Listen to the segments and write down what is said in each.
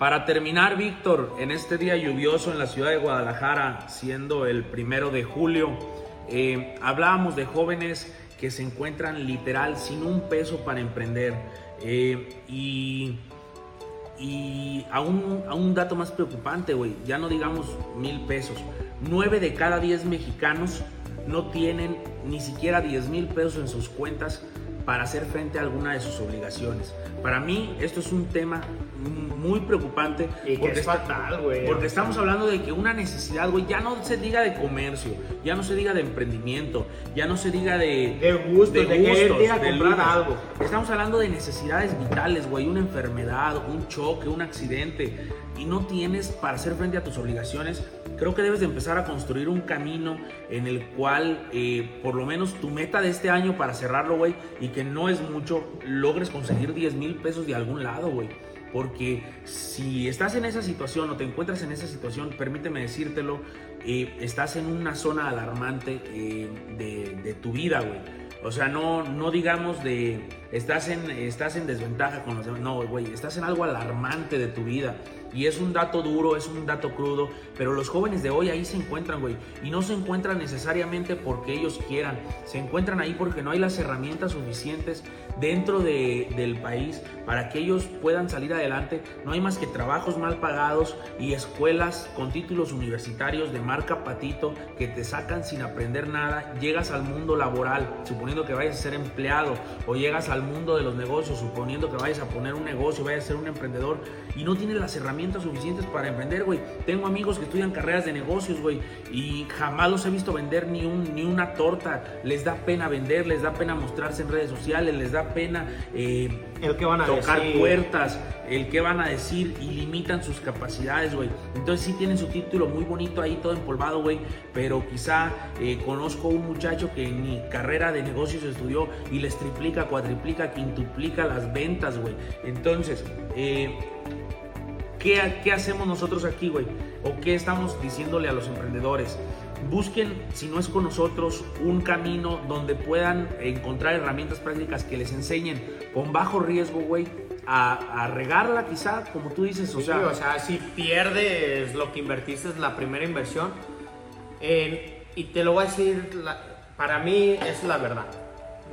Para terminar, Víctor, en este día lluvioso en la ciudad de Guadalajara, siendo el primero de julio, eh, hablábamos de jóvenes que se encuentran literal sin un peso para emprender. Eh, y, y a, un, a un dato más preocupante, güey, ya no digamos mil pesos. Nueve de cada diez mexicanos no tienen ni siquiera 10 mil pesos en sus cuentas para hacer frente a alguna de sus obligaciones. Para mí esto es un tema muy preocupante. Y que es fatal, güey. Porque estamos hablando de que una necesidad, güey, ya no se diga de comercio, ya no se diga de emprendimiento, ya no se diga de... De gusto, de, querer ir a de comprar algo. Estamos hablando de necesidades vitales, güey, una enfermedad, un choque, un accidente, y no tienes para hacer frente a tus obligaciones. Creo que debes de empezar a construir un camino en el cual, eh, por lo menos tu meta de este año para cerrarlo, güey, y que no es mucho, logres conseguir 10 mil pesos de algún lado, güey. Porque si estás en esa situación o te encuentras en esa situación, permíteme decírtelo, eh, estás en una zona alarmante eh, de, de tu vida, güey. O sea, no, no digamos de estás en, estás en desventaja con los demás. No, güey, estás en algo alarmante de tu vida. Y es un dato duro, es un dato crudo. Pero los jóvenes de hoy ahí se encuentran, güey. Y no se encuentran necesariamente porque ellos quieran. Se encuentran ahí porque no hay las herramientas suficientes dentro de- del país para que ellos puedan salir adelante. No hay más que trabajos mal pagados y escuelas con títulos universitarios de marca patito que te sacan sin aprender nada. Llegas al mundo laboral suponiendo que vayas a ser empleado o llegas al mundo de los negocios suponiendo que vayas a poner un negocio, vayas a ser un emprendedor y no tienes las herramientas suficientes para emprender, güey. Tengo amigos que estudian carreras de negocios, güey, y jamás los he visto vender ni, un, ni una torta. Les da pena vender, les da pena mostrarse en redes sociales, les da pena eh, El que van a tocar decir. puertas, el que van a decir y limitan sus capacidades, güey. Entonces sí tienen su título muy bonito ahí, todo empolvado, güey, pero quizá eh, conozco un muchacho que ni carrera de negocios estudió y les triplica, cuadriplica, quintuplica las ventas, güey. Entonces, eh, ¿qué, ¿qué hacemos nosotros aquí, güey? ¿O qué estamos diciéndole a los emprendedores? Busquen, si no es con nosotros, un camino donde puedan encontrar herramientas prácticas que les enseñen con bajo riesgo, güey, a, a regarla quizá, como tú dices, o Sí, sea, o sea, si pierdes lo que invertiste es la primera inversión, eh, y te lo voy a decir, la- para mí es la verdad.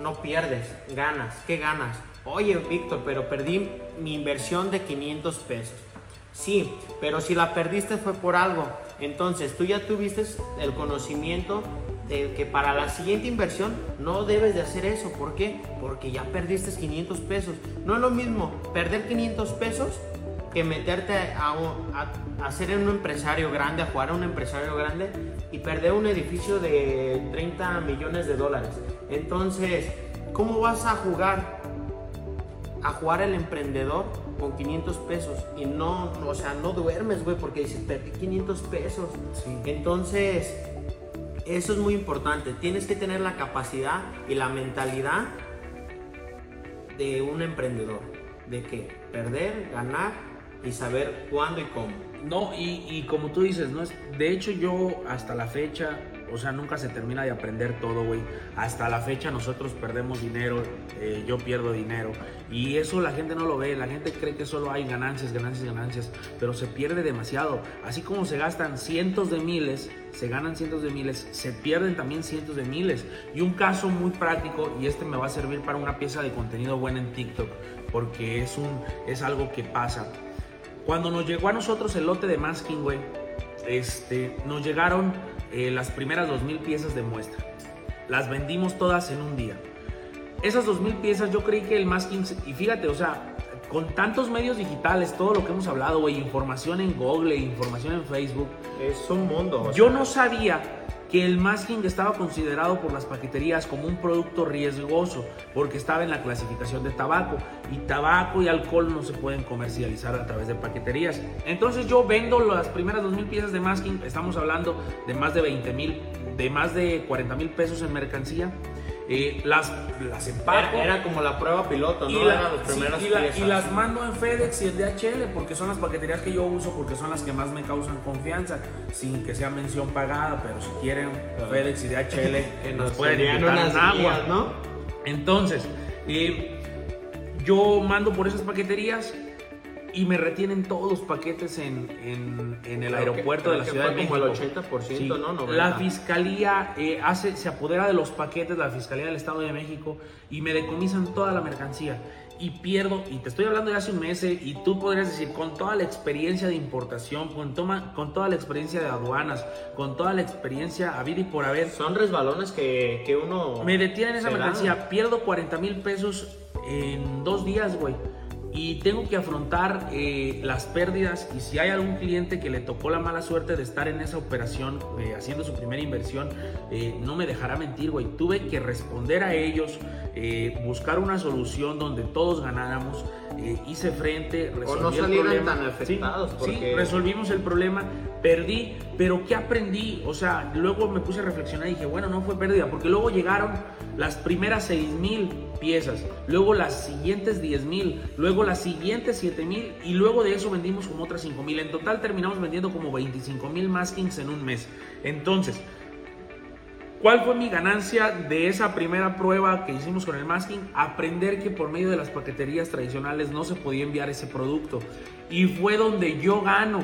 No pierdes, ganas. ¿Qué ganas? Oye, Víctor, pero perdí mi inversión de 500 pesos. Sí, pero si la perdiste fue por algo. Entonces, tú ya tuviste el conocimiento de que para la siguiente inversión no debes de hacer eso. ¿Por qué? Porque ya perdiste 500 pesos. No es lo mismo perder 500 pesos que meterte a, a- a ser un empresario grande, a jugar a un empresario grande y perder un edificio de 30 millones de dólares. Entonces, ¿cómo vas a jugar? A jugar el emprendedor con 500 pesos y no, o sea, no duermes, güey, porque dices, perdí 500 pesos. Entonces, eso es muy importante. Tienes que tener la capacidad y la mentalidad de un emprendedor. De que perder, ganar y saber cuándo y cómo. No, y, y como tú dices, no es, de hecho yo hasta la fecha, o sea, nunca se termina de aprender todo, güey. Hasta la fecha nosotros perdemos dinero, eh, yo pierdo dinero. Y eso la gente no lo ve, la gente cree que solo hay ganancias, ganancias, ganancias, pero se pierde demasiado. Así como se gastan cientos de miles, se ganan cientos de miles, se pierden también cientos de miles. Y un caso muy práctico, y este me va a servir para una pieza de contenido buena en TikTok, porque es, un, es algo que pasa. Cuando nos llegó a nosotros el lote de Masking, güey, este, nos llegaron eh, las primeras 2.000 piezas de muestra. Las vendimos todas en un día. Esas 2.000 piezas yo creí que el Masking, se- y fíjate, o sea, con tantos medios digitales, todo lo que hemos hablado, güey, información en Google, información en Facebook, Es un mundo. yo sea, no sabía que el masking estaba considerado por las paqueterías como un producto riesgoso porque estaba en la clasificación de tabaco y tabaco y alcohol no se pueden comercializar a través de paqueterías. Entonces yo vendo las primeras 2.000 piezas de masking, estamos hablando de más de 20 mil, de más de 40 mil pesos en mercancía. Eh, las, las empaco. Era, era como la prueba piloto, ¿no? Y, la- Eran los sí, primeros y la- y piezas. las mando en FedEx y en DHL porque son las paqueterías que yo uso porque son las que más me causan confianza sin que sea mención pagada pero si quieren FedEx y DHL nos pueden invitar unas un agua guías, ¿no? entonces eh, yo mando por esas paqueterías y me retienen todos los paquetes en, en, en el que- aeropuerto creo de la que Ciudad de México. como el 80%, Sí. ¿no? 90. La fiscalía eh, hace, se apodera de los paquetes, la fiscalía del Estado de México, y me decomisan toda la mercancía. Y pierdo, y te estoy hablando de hace un mes, eh, y tú podrías decir, con toda la experiencia de importación, con, toma, con toda la experiencia de aduanas, con toda la experiencia a vida y por haber, Son resbalones que, que uno... me detienen esa mercancía, pierdo 40 mil pesos en dos días, güey. Y tengo que afrontar eh, las pérdidas. Y si hay algún cliente que le tocó la mala suerte de estar en esa operación, eh, haciendo su primera inversión, eh, no me dejará mentir, güey. Tuve que responder a ellos, eh, buscar una solución donde todos ganáramos. hice frente, resolví no el problema. tan afectados, Sí, porque- sí, resolvimos el problema, perdí, pero ¿qué aprendí? O sea, luego me puse a reflexionar y dije, bueno, no fue pérdida, porque luego llegaron las primeras 6 mil piezas, luego las siguientes 10 mil, luego las siguientes 7 mil y luego de eso vendimos como otras 5 mil. En total terminamos vendiendo como 25 mil maskings en un mes. Entonces, ¿Cuál fue mi ganancia de esa primera prueba que hicimos con el masking? Aprender que por medio de las paqueterías tradicionales no se podía enviar ese producto. Y fue donde yo gano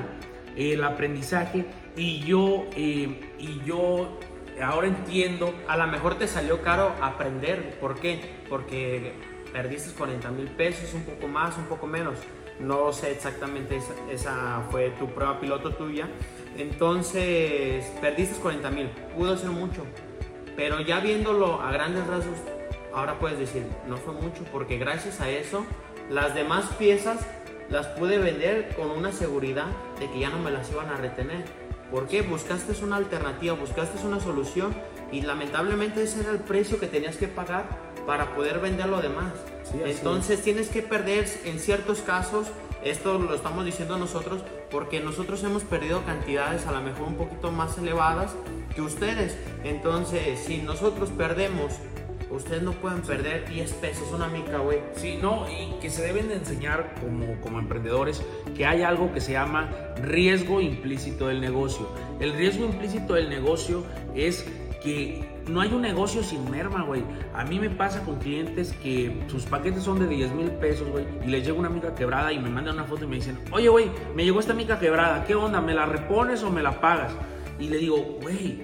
el aprendizaje y yo, eh, y yo ahora entiendo A lo mejor te salió caro aprender. ¿Por qué? Porque perdiste 40 mil pesos, un poco más, un poco menos. No sé exactamente, esa, esa fue tu prueba piloto tuya. Entonces, perdiste 40 mil. Pudo ser mucho. Pero ya viéndolo a grandes rasgos, ahora puedes decir, no fue mucho, porque gracias a eso, las demás piezas las pude vender con una seguridad de que ya no me las iban a retener. ¿Por qué? Buscaste una alternativa, buscaste una solución y lamentablemente ese era el precio que tenías que pagar para poder vender lo demás. Sí, Entonces tienes que perder en ciertos casos, esto lo estamos diciendo nosotros, porque nosotros hemos perdido cantidades a lo mejor un poquito más elevadas que ustedes. Entonces, si nosotros perdemos, ustedes no pueden perder 10 pesos, una mica, güey. Sí, no, y que se deben de enseñar como, como emprendedores que hay algo que se llama riesgo implícito del negocio. El riesgo implícito del negocio es que no hay un negocio sin merma, güey. A mí me pasa con clientes que sus paquetes son de 10 mil pesos, güey, y les llega una mica quebrada y me mandan una foto y me dicen, oye, güey, me llegó esta mica quebrada, ¿qué onda? ¿Me la repones o me la pagas? Y le digo, güey,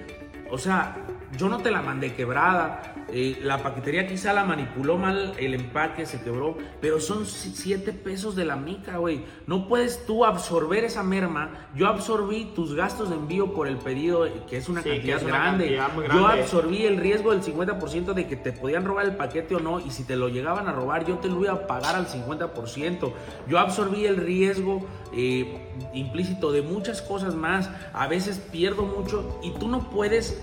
o sea, yo no te la mandé quebrada. eh, la paquetería quizá la manipuló mal, el empaque se quebró, pero son 7 pesos de la mica, güey. No puedes tú absorber esa merma. Yo absorbí tus gastos de envío por el pedido, eh, que es una Sí, que cantidad es una grande. cantidad Yo absorbí el riesgo del 50% de que te podían robar el paquete o no, y si te lo llegaban a robar, yo te lo iba a pagar al 50%. Yo absorbí el riesgo eh, implícito de muchas cosas más. A veces pierdo mucho y tú no puedes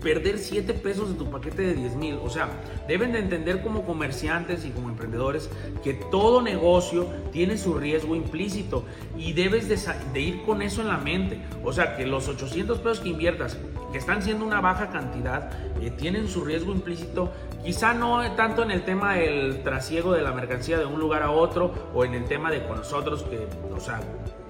perder 7 pesos de tu paquete de 10 mil. O sea, deben de entender como comerciantes y como emprendedores que todo negocio tiene su riesgo implícito y debes de, ir con eso en la mente. O sea, que los 800 pesos que inviertas, que están siendo una baja cantidad, eh, tienen su riesgo implícito. Quizá no tanto en el tema del trasiego de la mercancía de un lugar a otro o en el tema de con nosotros, que, o sea,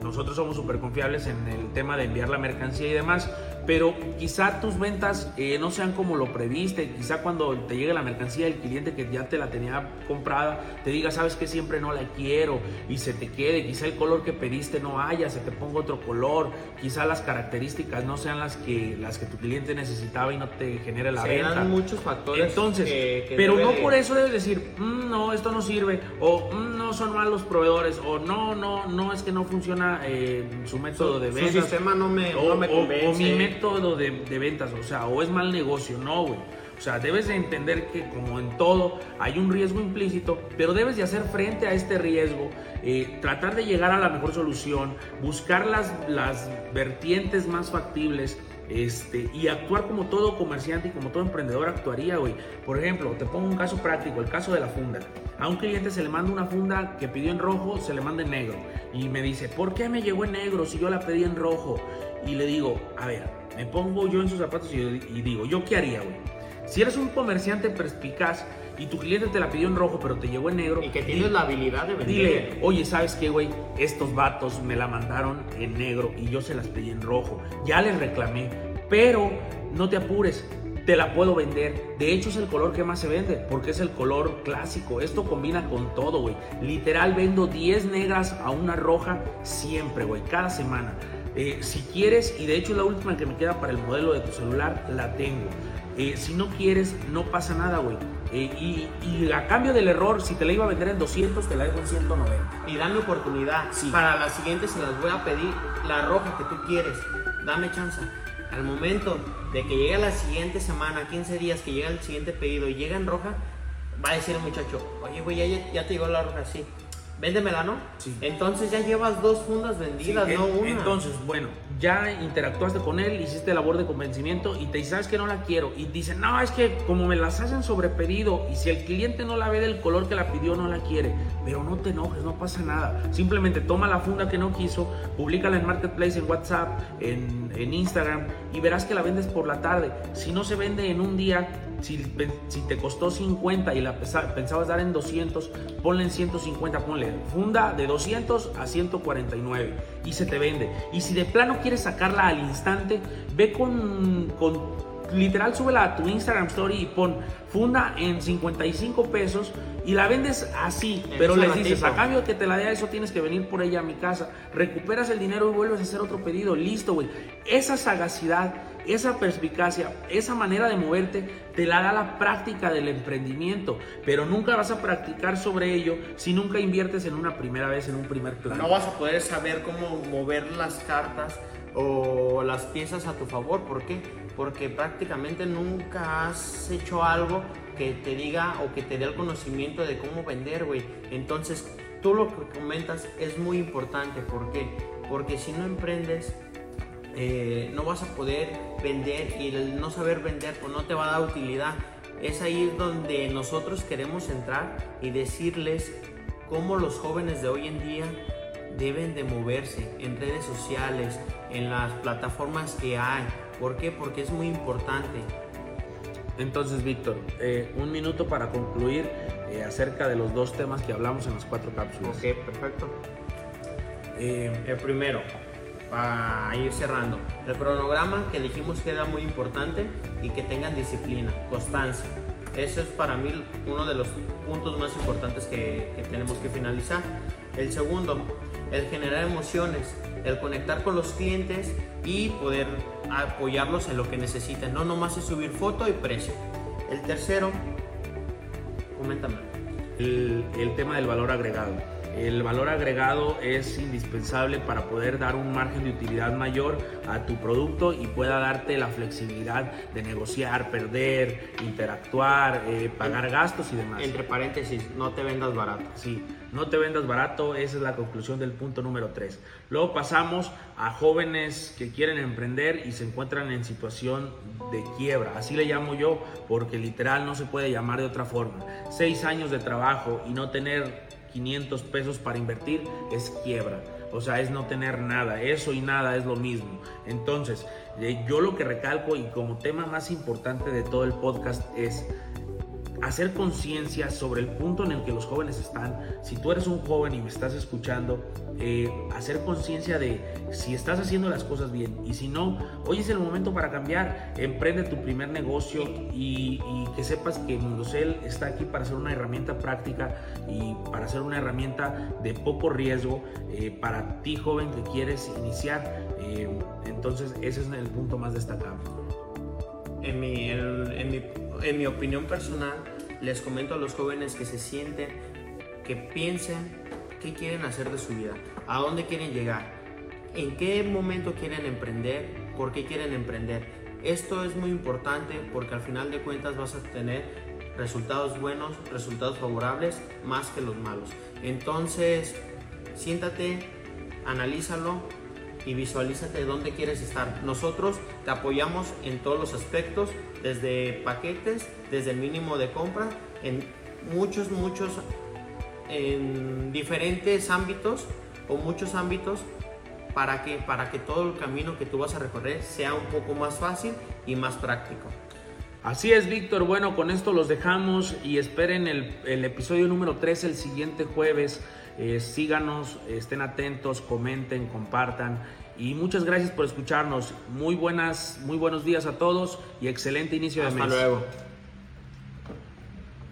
nosotros somos súper confiables en el tema de enviar la mercancía y demás, pero quizá tus ventas eh, no sean como lo previste, quizá cuando te llegue la mercancía el cliente que ya te la tenía comprada te diga, sabes que siempre no la quiero y se te quede, quizá el color que pediste no haya, se te ponga otro color, quizá las características no sean las que, las que tu cliente necesitaba y no te genere la Se venta. dan muchos factores. Entonces, que- que pero no de- por eso debes decir, "Mm, no, esto no sirve, o "Mm, no son malos proveedores, o no, no, no es que no funciona eh, su método de Su ventas. sistema no me, o, no me o- convence. o mi método de, de ventas, o sea, o es mal negocio, no, güey. O sea, debes de entender que como en todo hay un riesgo implícito, pero debes de hacer frente a este riesgo, eh, tratar de llegar a la mejor solución, buscar las, las vertientes más factibles, este, y actuar como todo comerciante y como todo emprendedor actuaría, güey. Por ejemplo, te pongo un caso práctico, el caso de la funda. A un cliente se le manda una funda que pidió en rojo, se le manda en negro. Y me dice, ¿por qué me llegó en negro si yo la pedí en rojo? Y le digo, a ver, me pongo yo en sus zapatos y, y digo, ¿yo qué haría, güey? Si eres un comerciante perspicaz y tu cliente te la pidió en rojo, pero te llegó en negro, Y que tienes la habilidad de vender. Dile, oye, ¿sabes qué, güey? Estos vatos me la mandaron en negro y yo se las pedí en rojo. Ya les reclamé, pero no te apures. te la puedo vender. De hecho, es el color que más se vende, porque es el color clásico. Esto combina con todo, güey. Literal, vendo 10 negras a una roja siempre, güey, cada semana. Eh, si quieres, y de hecho la última que me queda para el modelo de tu celular, la tengo. Eh, si no quieres, no pasa nada, güey. Eh, y, a cambio del error, si te la iba a vender en 200, te la dejo en 190. Y dame oportunidad. Para la siguiente se las voy a pedir la roja que tú quieres. Dame chance. Al momento de que llegue la siguiente semana, 15 días, que llega el siguiente pedido y llega en roja, va a decir el muchacho, oye, güey, ya, ya te llegó la roja, sí véndemela, ¿no? Sí. Entonces ya llevas dos fundas vendidas, no una. Entonces, bueno, ya interactuaste con él, hiciste labor de convencimiento y te dice, ¿sabes que no la quiero? Y dice, no, es que como me las hacen sobre pedido y si el cliente no la ve del color que la pidió, no la quiere. Pero no te enojes, no pasa nada. Simplemente toma la funda que no quiso, públicala en Marketplace, en WhatsApp, en, en Instagram y verás que la vendes por la tarde. Si no se vende en un día, si, te costó 50 y la pensabas dar en 200, ponle en 150, ponle funda de 200 a 149 y se te vende. Y si de plano quieres sacarla al instante, ve con, con literal súbela a tu Instagram Story y pon funda en 55 pesos y la vendes así, pero le dices, a cambio que te la dé eso tienes que venir por ella a mi casa, recuperas el dinero y vuelves a hacer otro pedido, listo, güey. Esa sagacidad esa perspicacia, esa manera de moverte, te la da la práctica del emprendimiento, pero nunca vas a practicar sobre ello si nunca inviertes en una primera vez, en un primer plan. No vas a poder saber cómo mover las cartas o las piezas a tu favor. ¿Por qué? Porque prácticamente nunca has hecho algo que te diga o que te dé el conocimiento de cómo vender, güey. Entonces, tú lo que comentas es muy importante. ¿Por qué? Porque si no emprendes, eh, no vas a poder vender y el no saber vender pues no te va a dar utilidad. Es ahí donde nosotros queremos entrar y decirles cómo los jóvenes de hoy en día deben de moverse en redes sociales, en las plataformas que hay. ¿Por qué? Porque es muy importante. Entonces, Víctor, eh, un minuto para concluir eh, acerca de los dos temas que hablamos en las cuatro cápsulas. Ok, perfecto. el primero, para ir cerrando. El cronograma que dijimos que era muy importante y que tengan disciplina, constancia. Eso es para mí uno de los puntos más importantes que, tenemos que finalizar. El segundo, el generar emociones, el conectar con los clientes y poder apoyarlos en lo que necesiten. No nomás es subir foto y precio. El tercero, coméntame. El, el tema del valor agregado el valor agregado es indispensable para poder dar un margen de utilidad mayor a tu producto y pueda darte la flexibilidad de negociar, perder, interactuar, eh, pagar gastos y demás. Entre paréntesis, no te vendas barato. Sí, no te vendas barato, esa es la conclusión del punto número 3. Luego pasamos a jóvenes que quieren emprender y se encuentran en situación de quiebra. Así le llamo yo porque literal no se puede llamar de otra forma. Seis años de trabajo y no tener 500 pesos para invertir es quiebra. O sea, es no tener nada. Eso y nada es lo mismo. Entonces, eh, yo lo que recalco y como tema más importante de todo el podcast es hacer conciencia sobre el punto en el que los jóvenes están. Si tú eres un joven y me estás escuchando, eh, hacer conciencia de si estás haciendo las cosas bien y si no, hoy es el momento para cambiar. Emprende tu primer negocio y, que sepas que Mundocel está aquí para ser una herramienta práctica y para ser una herramienta de poco riesgo eh, para ti joven que quieres iniciar. Eh, entonces ese es el punto más destacado. En mi, en mi en mi opinión personal, les comento a los jóvenes que se sienten, que piensen qué quieren hacer de su vida, a dónde quieren llegar, en qué momento quieren emprender, por qué quieren emprender. Esto es muy importante porque al final de cuentas vas a tener resultados buenos, resultados favorables, más que los malos. Entonces, siéntate, analízalo, y visualízate dónde quieres estar. Nosotros te apoyamos en todos los aspectos, desde paquetes, desde el mínimo de compra, en muchos, muchos, en diferentes ámbitos o muchos ámbitos para que, para que todo el camino que tú vas a recorrer sea un poco más fácil y más práctico. Así es, Víctor. Bueno, con esto los dejamos y esperen el, el episodio número 3 el siguiente jueves. Eh, síganos, estén atentos, comenten, compartan. Y muchas gracias por escucharnos. Muy buenas, muy buenos días a todos y excelente inicio de mes. Hasta luego.